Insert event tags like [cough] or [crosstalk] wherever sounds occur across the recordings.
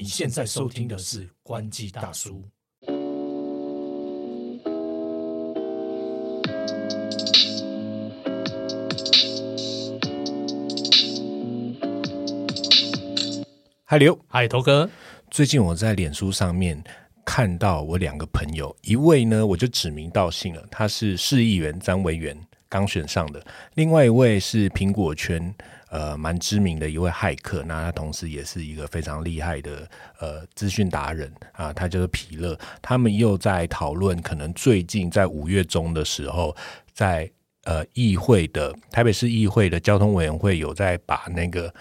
你现在收听的是关机大叔。嗨，刘，嗨，头哥，最近我在脸书上面看到我两个朋友，一位呢我就指名道姓了，他是市议员张维元刚选上的，另外一位是苹果圈呃蛮知名的一位骇客，那他同时也是一个非常厉害的呃资讯达人啊，他就是皮勒，他们又在讨论可能最近在五月中的时候，在呃议会的台北市议会的交通委员会有在把那个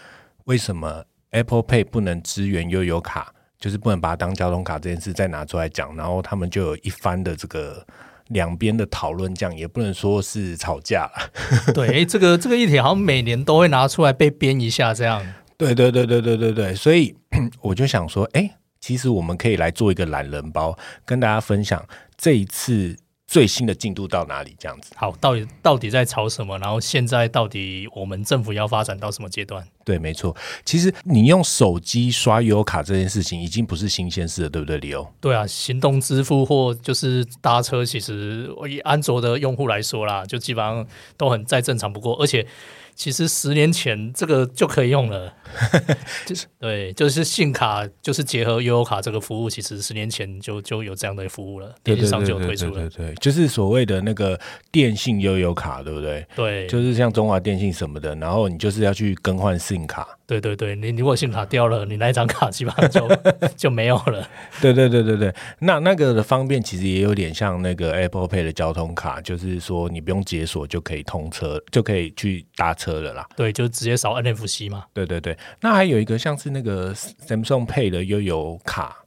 为什么 Apple Pay 不能支援悠游卡，就是不能把它当交通卡这件事再拿出来讲，然后他们就有一番的这个两边的讨论，这样也不能说是吵架了。[laughs] 对，哎这个这个议题好像每年都会拿出来被编一下，这样。对对对对对对对，所以 [clears throat] 我就想说，哎，其实我们可以来做一个懒人包，跟大家分享这一次最新的进度到哪里，这样子。好，到底到底在吵什么？然后现在到底我们政府要发展到什么阶段？对，没错。其实你用手机刷悠游卡这件事情已经不是新鲜事了，对不对，李欧？对啊，行动支付或就是搭车，其实以安卓的用户来说啦，就基本上都很再正常不过，而且其实十年前这个就可以用了，[laughs] 就是对，就是信卡就是结合悠游卡这个服务，其实十年前就就有这样的服务了，电信商就有推出了，对对对，就是所谓的那个电信悠游卡，对不对？对，就是像中华电信什么的，然后你就是要去更换 SIM 卡。对对对，你如果信用卡掉了，你那一张卡基本上就 [laughs] 就没有了。对对对对对，那那个的方便其实也有点像那个 Apple Pay 的交通卡，就是说你不用解锁就可以通车，就可以去搭车了啦。对，就直接扫 NFC 嘛。对对对，那还有一个像是那个 Samsung Pay 的悠游卡，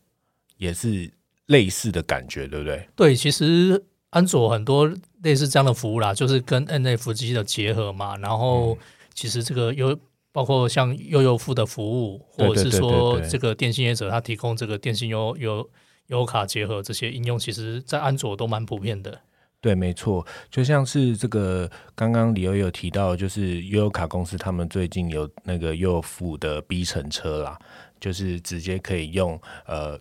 也是类似的感觉，对不对？对，其实安卓很多类似这样的服务啦，就是跟 NFC 的结合嘛。然后其实这个有包括像悠游付的服务，或者是说这个电信业者他提供这个电信悠悠悠卡结合这些应用，其实在安卓都蛮普遍的。对，没错，就像是这个刚刚李欧有提到，就是悠游卡公司他们最近有那个悠游付的 B 乘车啦，就是直接可以用呃，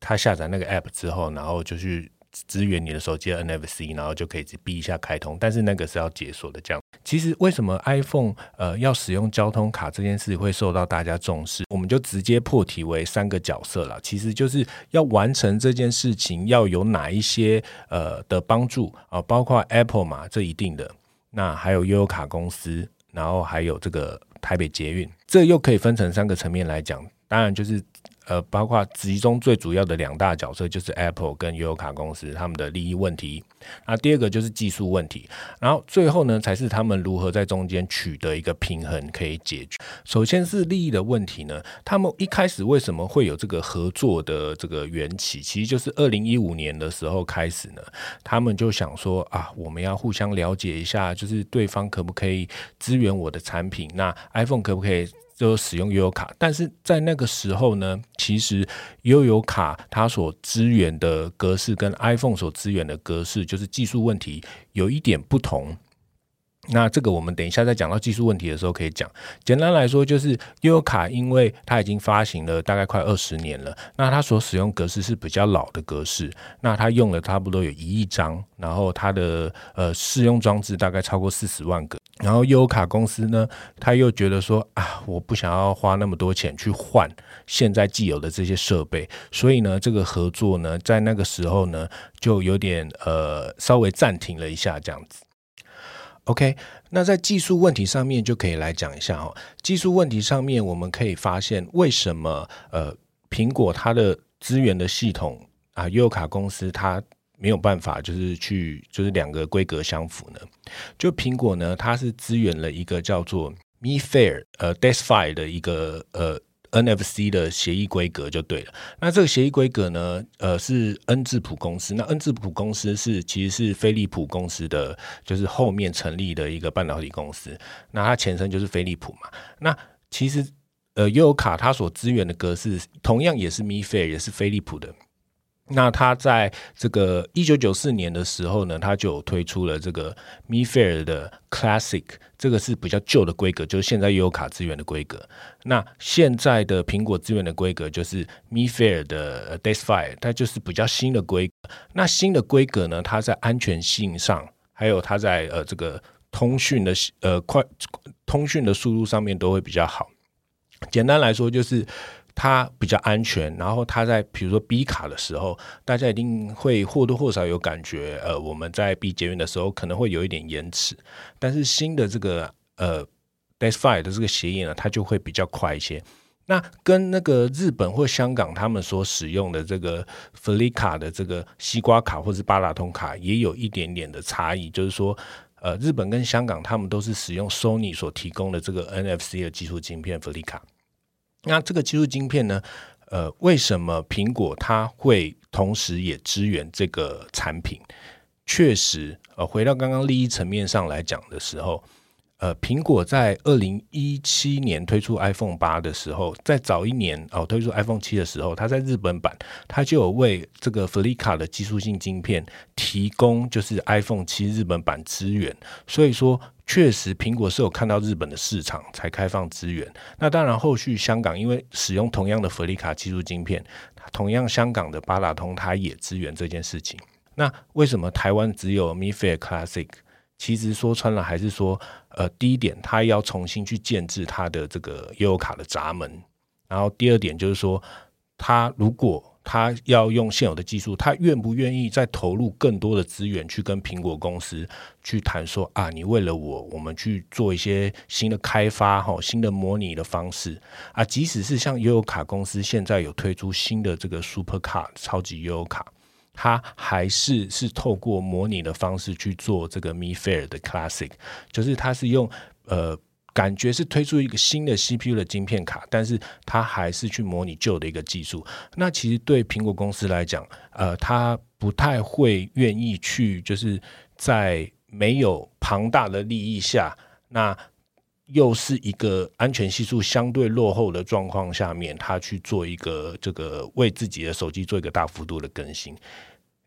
他下载那个 app 之后，然后就去支援你的手机的 NFC，然后就可以逼一下开通，但是那个是要解锁的。这样，其实为什么 iPhone 呃要使用交通卡这件事会受到大家重视？我们就直接破题为三个角色了，其实就是要完成这件事情要有哪一些呃的帮助啊、包括 Apple 嘛，这一定的，那还有悠游卡公司，然后还有这个台北捷运，这又可以分成三个层面来讲，当然就是。呃，包括其中最主要的两大角色就是 Apple 跟悠游卡公司他们的利益问题，那第二个就是技术问题，然后最后呢才是他们如何在中间取得一个平衡可以解决。首先是利益的问题呢，他们一开始为什么会有这个合作的这个缘起？其实就是二零一五年的时候开始呢，他们就想说啊，我们要互相了解一下，就是对方可不可以支援我的产品，那 iPhone 可不可以？就使用悠游卡，但是在那个时候呢，其实悠游卡它所支援的格式跟 iPhone 所支援的格式，就是技术问题有一点不同。那这个我们等一下在讲到技术问题的时候可以讲。简单来说，就是悠游卡，因为它已经发行了大概快二十年了，那它所使用格式是比较老的格式，那它用了差不多有一亿张，然后它的呃试用装置大概超过四十万个。然后悠游卡公司呢，他又觉得说啊，我不想要花那么多钱去换现在既有的这些设备，所以呢，这个合作呢，在那个时候呢，就有点呃稍微暂停了一下这样子。OK，那在技术问题上面就可以来讲一下哦。技术问题上面，我们可以发现为什么呃苹果它的资源的系统啊，优卡公司它没有办法就是去就是两个规格相符呢？就苹果呢，它是支援了一个叫做 MiFair 呃 Desfire 的一个呃 NFC 的协议规格就对了。那这个协议规格呢，呃，是恩智浦公司。那恩智浦公司是其实是飞利浦公司的，就是后面成立的一个半导体公司。那它前身就是飞利浦嘛。那其实呃，悠游卡它所支援的格式同样也是 MiFi，也是飞利浦的。那它在这个一九九四年的时候呢，它就推出了这个 Mi Fair 的 Classic，这个是比较旧的规格，就是现在也有卡资源的规格。那现在的苹果资源的规格就是 Mi Fair 的 d e s f i r e 它就是比较新的规。那新的规格呢，它在安全性上，还有它在呃这个通讯的呃快通讯的速度上面都会比较好。简单来说就是。它比较安全，然后它在比如说 B 卡的时候，大家一定会或多或少有感觉，呃，我们在 B 捷运的时候可能会有一点延迟，但是新的这个呃 d e s f i 的这个协议呢，它就会比较快一些。那跟那个日本或香港他们所使用的这个 Flica 的这个西瓜卡或是八达通卡也有一点点的差异，就是说，呃，日本跟香港他们都是使用 Sony 所提供的这个 NFC 的技术晶片 Flica。那这个技术晶片呢？呃，为什么苹果它会同时也支援这个产品？确实，呃，回到刚刚利益层面上来讲的时候。呃，苹果在二零一七年推出 iPhone 八的时候，在早一年哦推出 iPhone 七的时候，它在日本版它就有为这个 Flica 的技术性晶片提供就是 iPhone 七日本版资源，所以说确实苹果是有看到日本的市场才开放资源。那当然后续香港因为使用同样的 Flica 技术晶片，同样香港的八达通它也支援这件事情。那为什么台湾只有 Mi f a i Classic？其实说穿了，还是说，呃，第一点，他要重新去建制他的这个悠游卡的闸门，然后第二点就是说，他如果他要用现有的技术，他愿不愿意再投入更多的资源去跟苹果公司去谈说啊，你为了我，我们去做一些新的开发哈，新的模拟的方式啊，即使是像悠游卡公司现在有推出新的这个 Super 卡超级悠游卡。它还是是透过模拟的方式去做这个 Mi Fair 的 Classic，就是它是用呃感觉是推出一个新的 CPU 的晶片卡，但是它还是去模拟旧的一个技术。那其实对苹果公司来讲，呃，它不太会愿意去，就是在没有庞大的利益下，那又是一个安全系数相对落后的状况下面，他去做一个这个为自己的手机做一个大幅度的更新。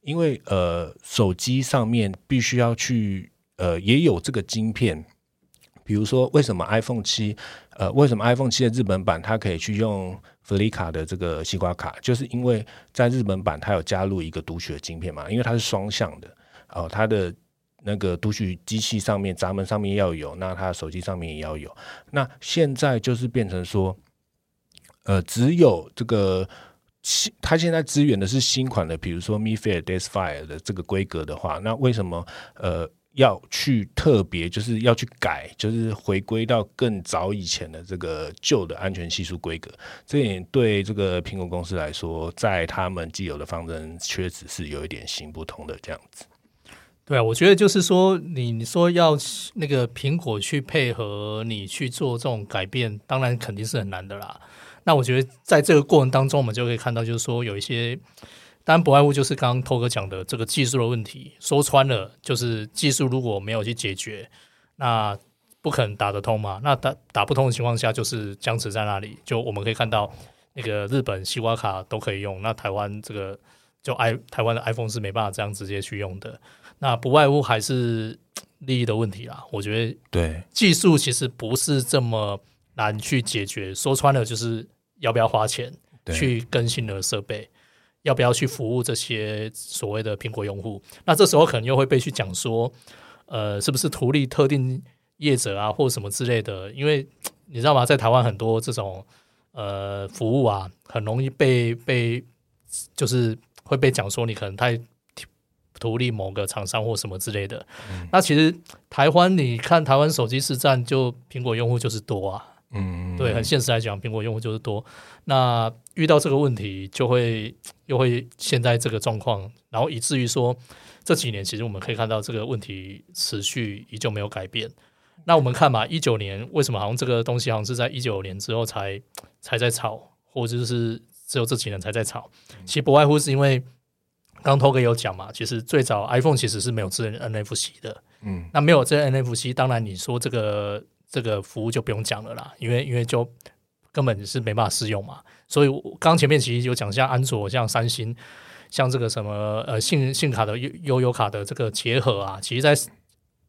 因为呃，手机上面必须要去呃，也有这个晶片。比如说，为什么 iPhone 七呃，为什么 iPhone 七的日本版它可以去用 Flica 的这个西瓜卡？就是因为在日本版它有加入一个读取的晶片嘛，因为它是双向的哦，它的那个读取机器上面闸门上面要有，那他手机上面也要有。那现在就是变成说，呃，只有这个。新，他现在支援的是新款的，比如说 Mi Fair d e s Fire 的这个规格的话，那为什么呃要去特别就是要去改，就是回归到更早以前的这个旧的安全系数规格？这点对这个苹果公司来说，在他们既有的方针确实是有一点行不通的这样子。对啊，我觉得就是说，你你说要那个苹果去配合你去做这种改变，当然肯定是很难的啦。那我觉得在这个过程当中，我们就可以看到，就是说有一些，当然不外乎就是刚刚涛哥讲的这个技术的问题。说穿了，就是技术如果没有去解决，那不可能打得通嘛。那打打不通的情况下，就是僵持在那里。就我们可以看到，那个日本西瓜卡都可以用，那台湾这个就 i 台湾的 iPhone 是没办法这样直接去用的。那不外乎还是利益的问题啦。我觉得对技术其实不是这么难去解决。说穿了就是。要不要花钱去更新的设备？要不要去服务这些所谓的苹果用户？那这时候可能又会被去讲说，呃，是不是图利特定业者啊，或什么之类的？因为你知道吗，在台湾很多这种呃服务啊，很容易被被就是会被讲说你可能太图利某个厂商或什么之类的。那其实台湾你看台湾手机市占，就苹果用户就是多啊。嗯，对，很现实来讲，苹果用户就是多。那遇到这个问题，就会又会现在这个状况，然后以至于说这几年，其实我们可以看到这个问题持续依旧没有改变。那我们看嘛，一九年为什么好像这个东西好像是在一九年之后才才在炒，或者是只有这几年才在炒？其实不外乎是因为刚头哥有讲嘛，其实最早 iPhone 其实是没有支援 NFC 的。嗯，那没有这 NFC，当然你说这个。这个服务就不用讲了啦，因为因为就根本是没办法试用嘛。所以刚前面其实有讲，像安卓、像三星，像这个什么呃信信卡的悠悠游卡的这个结合啊，其实在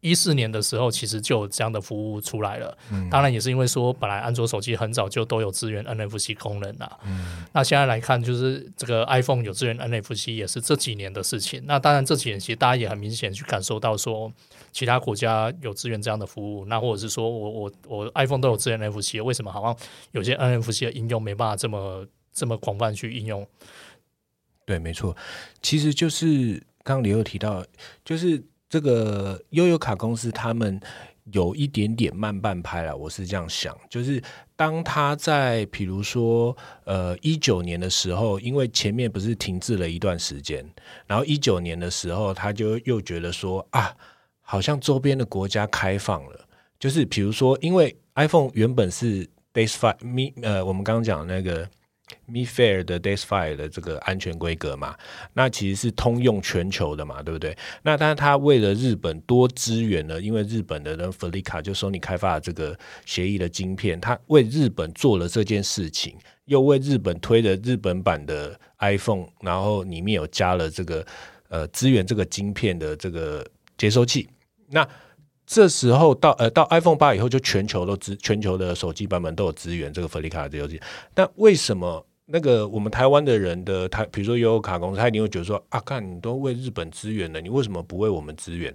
一四年的时候，其实就有这样的服务出来了。嗯，当然也是因为说，本来安卓手机很早就都有支援 NFC 功能啦。嗯，那现在来看，就是这个 iPhone 有支援 NFC 也是这几年的事情。那当然这几年其实大家也很明显去感受到说，其他国家有支援这样的服务，那或者是说我我我 iPhone 都有支援 NFC，为什么好像有些 NFC 的应用没办法这么这么广泛去应用？对，没错，其实就是刚刚李又提到，就是。这个悠游卡公司他们有一点点慢半拍了，我是这样想，就是当他在比如说呃一九年的时候，因为前面不是停滞了一段时间，然后一九年的时候他就又觉得说啊，好像周边的国家开放了，就是比如说因为 iPhone 原本是 Base Five 咪呃，我们刚刚讲那个。Mi Fair 的 d a y s f i r e 的这个安全规格嘛，那其实是通用全球的嘛，对不对？那但是他为了日本多支援了，因为日本的那 Felica 就索尼开发的这个协议的晶片，他为日本做了这件事情，又为日本推了日本版的 iPhone，然后里面有加了这个呃支援这个晶片的这个接收器。那这时候到呃到 iPhone 八以后，就全球都支全球的手机版本都有支援这个 Felica 的接收器。但为什么？那个我们台湾的人的台，比如说悠游卡公司，他一定会觉得说啊，看你都为日本支援了，你为什么不为我们支援？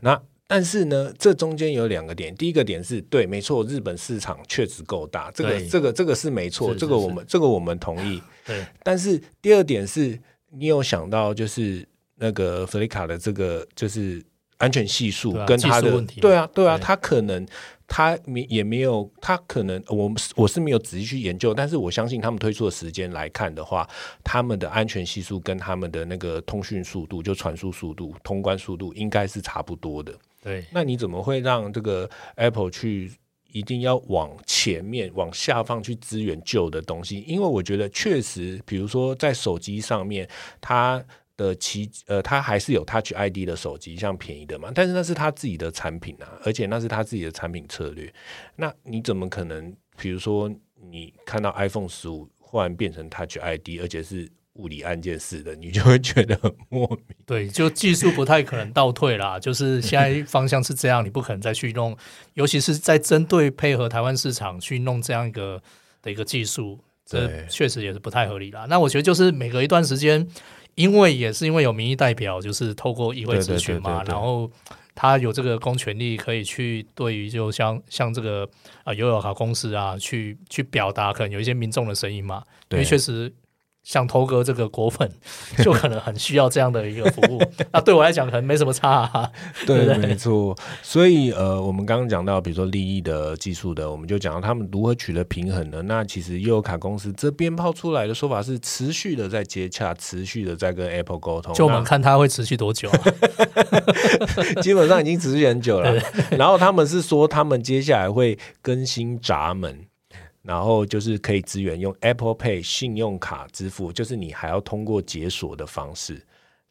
那但是呢，这中间有两个点，第一个点是对，没错，日本市场确实够大，这个这个这个是没错，这个我们这个我们同意。对，但是第二点是你有想到就是那个弗利卡的这个就是安全系数跟它的对啊对啊，它可能。他没也没有，他可能我我是没有仔细去研究，但是我相信他们推出的时间来看的话，他们的安全系数跟他们的那个通讯速度，就传输速度、通关速度应该是差不多的。对，那你怎么会让这个 Apple 去一定要往前面、往下放去支援旧的东西？因为我觉得确实，比如说在手机上面，它。的其呃，他还是有 Touch ID 的手机，像便宜的嘛，但是那是他自己的产品啊，而且那是他自己的产品策略。那你怎么可能？比如说，你看到 iPhone 十五忽然变成 Touch ID，而且是物理按键式的，你就会觉得很莫名。对，就技术不太可能倒退啦。就是现在方向是这样，你不可能再去弄，尤其是在针对配合台湾市场去弄这样一个的一个技术，这确实也是不太合理啦。那我觉得就是每隔一段时间。因为也是因为有民意代表，就是透过议会咨询嘛，然后他有这个公权力，可以去对于就像像这个啊悠游卡公司啊，去去表达可能有一些民众的声音嘛，因为确实。像头哥这个果粉，[laughs] 就可能很需要这样的一个服务。[laughs] 那对我来讲，可能没什么差。对，没错。所以呃，我们刚刚讲到，比如说利益的、技术的，我们就讲到他们如何取得平衡的。那其实悠游卡公司这边抛出来的说法是，持续的在接洽，持续的在跟 Apple 沟通。就我们看它会持续多久？[laughs] 基本上已经持续很久了。然后他们是说，他们接下来会更新闸门。然后就是可以支援用 Apple Pay 信用卡支付，就是你还要通过解锁的方式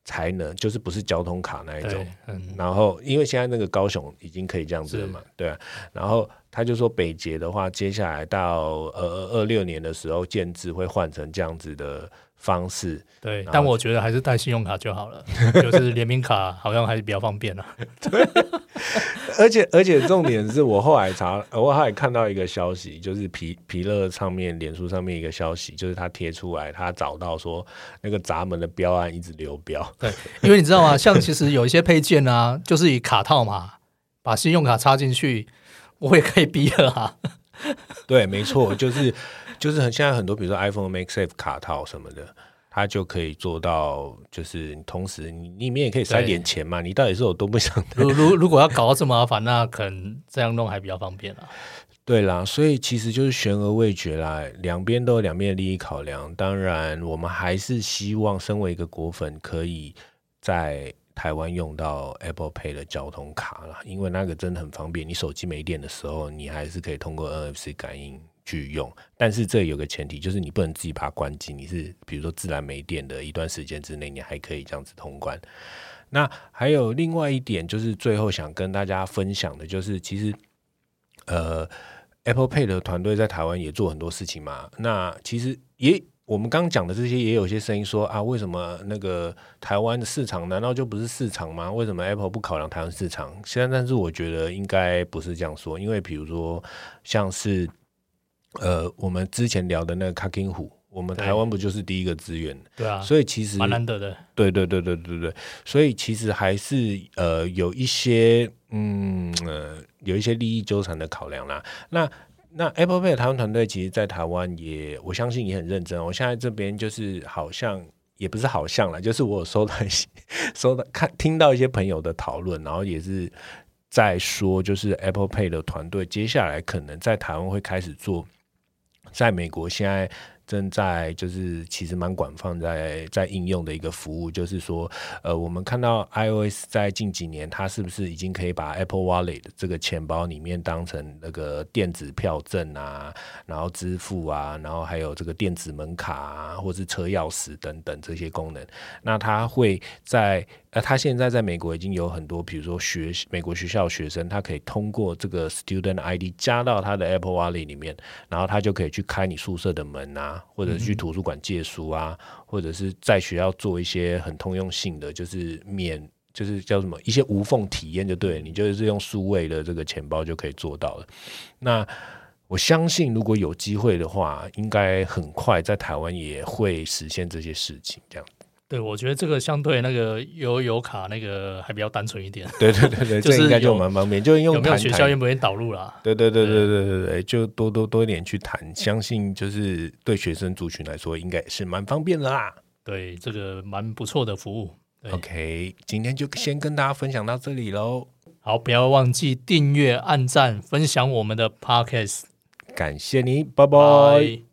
才能，就是不是交通卡那一种。然后因为现在那个高雄已经可以这样子了嘛，对啊。然后他就说北捷的话，接下来到呃二六年的时候建制会换成这样子的。方式对，但我觉得还是带信用卡就好了，[laughs] 就是联名卡好像还是比较方便啊。[laughs] 对，而且而且重点是我后来查，我还看到一个消息，就是皮皮乐上面、脸书上面一个消息，就是他贴出来，他找到说那个闸门的标案一直流标。[laughs] 对，因为你知道吗？像其实有一些配件啊，就是以卡套嘛，把信用卡插进去，我也可以逼了啊。对，没错，就是。就是很现在很多，比如说 iPhone Make Safe 卡套什么的，它就可以做到，就是同时你里面也可以塞点钱嘛。你到底是有多不想？如如如果要搞到这么麻烦，那可能这样弄还比较方便啊。对啦，所以其实就是悬而未决啦，两边都有两边的利益考量。当然，我们还是希望身为一个果粉，可以在台湾用到 Apple Pay 的交通卡啦，因为那个真的很方便。你手机没电的时候，你还是可以通过 NFC 感应。去用，但是这有个前提，就是你不能自己把它关机。你是比如说自然没电的一段时间之内，你还可以这样子通关。那还有另外一点，就是最后想跟大家分享的，就是其实呃，Apple Pay 的团队在台湾也做很多事情嘛。那其实也我们刚刚讲的这些，也有些声音说啊，为什么那个台湾的市场难道就不是市场吗？为什么 Apple 不考量台湾市场？现在，但是我觉得应该不是这样说，因为比如说像是呃，我们之前聊的那个 Kaking 虎，我们台湾不就是第一个资源？对啊，所以其实蛮难得的。对对对对对对，所以其实还是呃有一些嗯呃有一些利益纠缠的考量啦。那那 Apple Pay 台湾团队其实，在台湾也，我相信也很认真。我现在这边就是好像也不是好像了，就是我有收到一些 [laughs] 收到看听到一些朋友的讨论，然后也是在说，就是 Apple Pay 的团队接下来可能在台湾会开始做，在美国现在。正在就是其实蛮广泛在在应用的一个服务，就是说，呃，我们看到 iOS 在近几年，它是不是已经可以把 Apple Wallet 这个钱包里面当成那个电子票证啊，然后支付啊，然后还有这个电子门卡啊，或是车钥匙等等这些功能，那它会在。那他现在在美国已经有很多，比如说学美国学校学生，他可以通过这个 Student ID 加到他的 Apple Wallet 里面，然后他就可以去开你宿舍的门啊，或者去图书馆借书啊，或者是在学校做一些很通用性的，就是免，就是叫什么一些无缝体验就对，你就是用数位的这个钱包就可以做到了。那我相信，如果有机会的话，应该很快在台湾也会实现这些事情，这样。对，我觉得这个相对那个悠游卡那个还比较单纯一点。对对对对，[laughs] 这应该就蛮方便，就用有没有学校愿不愿意导入啦？对对对对对对对，就多多多一点去谈，相信就是对学生族群来说，应该是蛮方便的啦。对，这个蛮不错的服务。OK，今天就先跟大家分享到这里喽。好，不要忘记订阅、按赞、分享我们的 Podcast。感谢你，拜拜。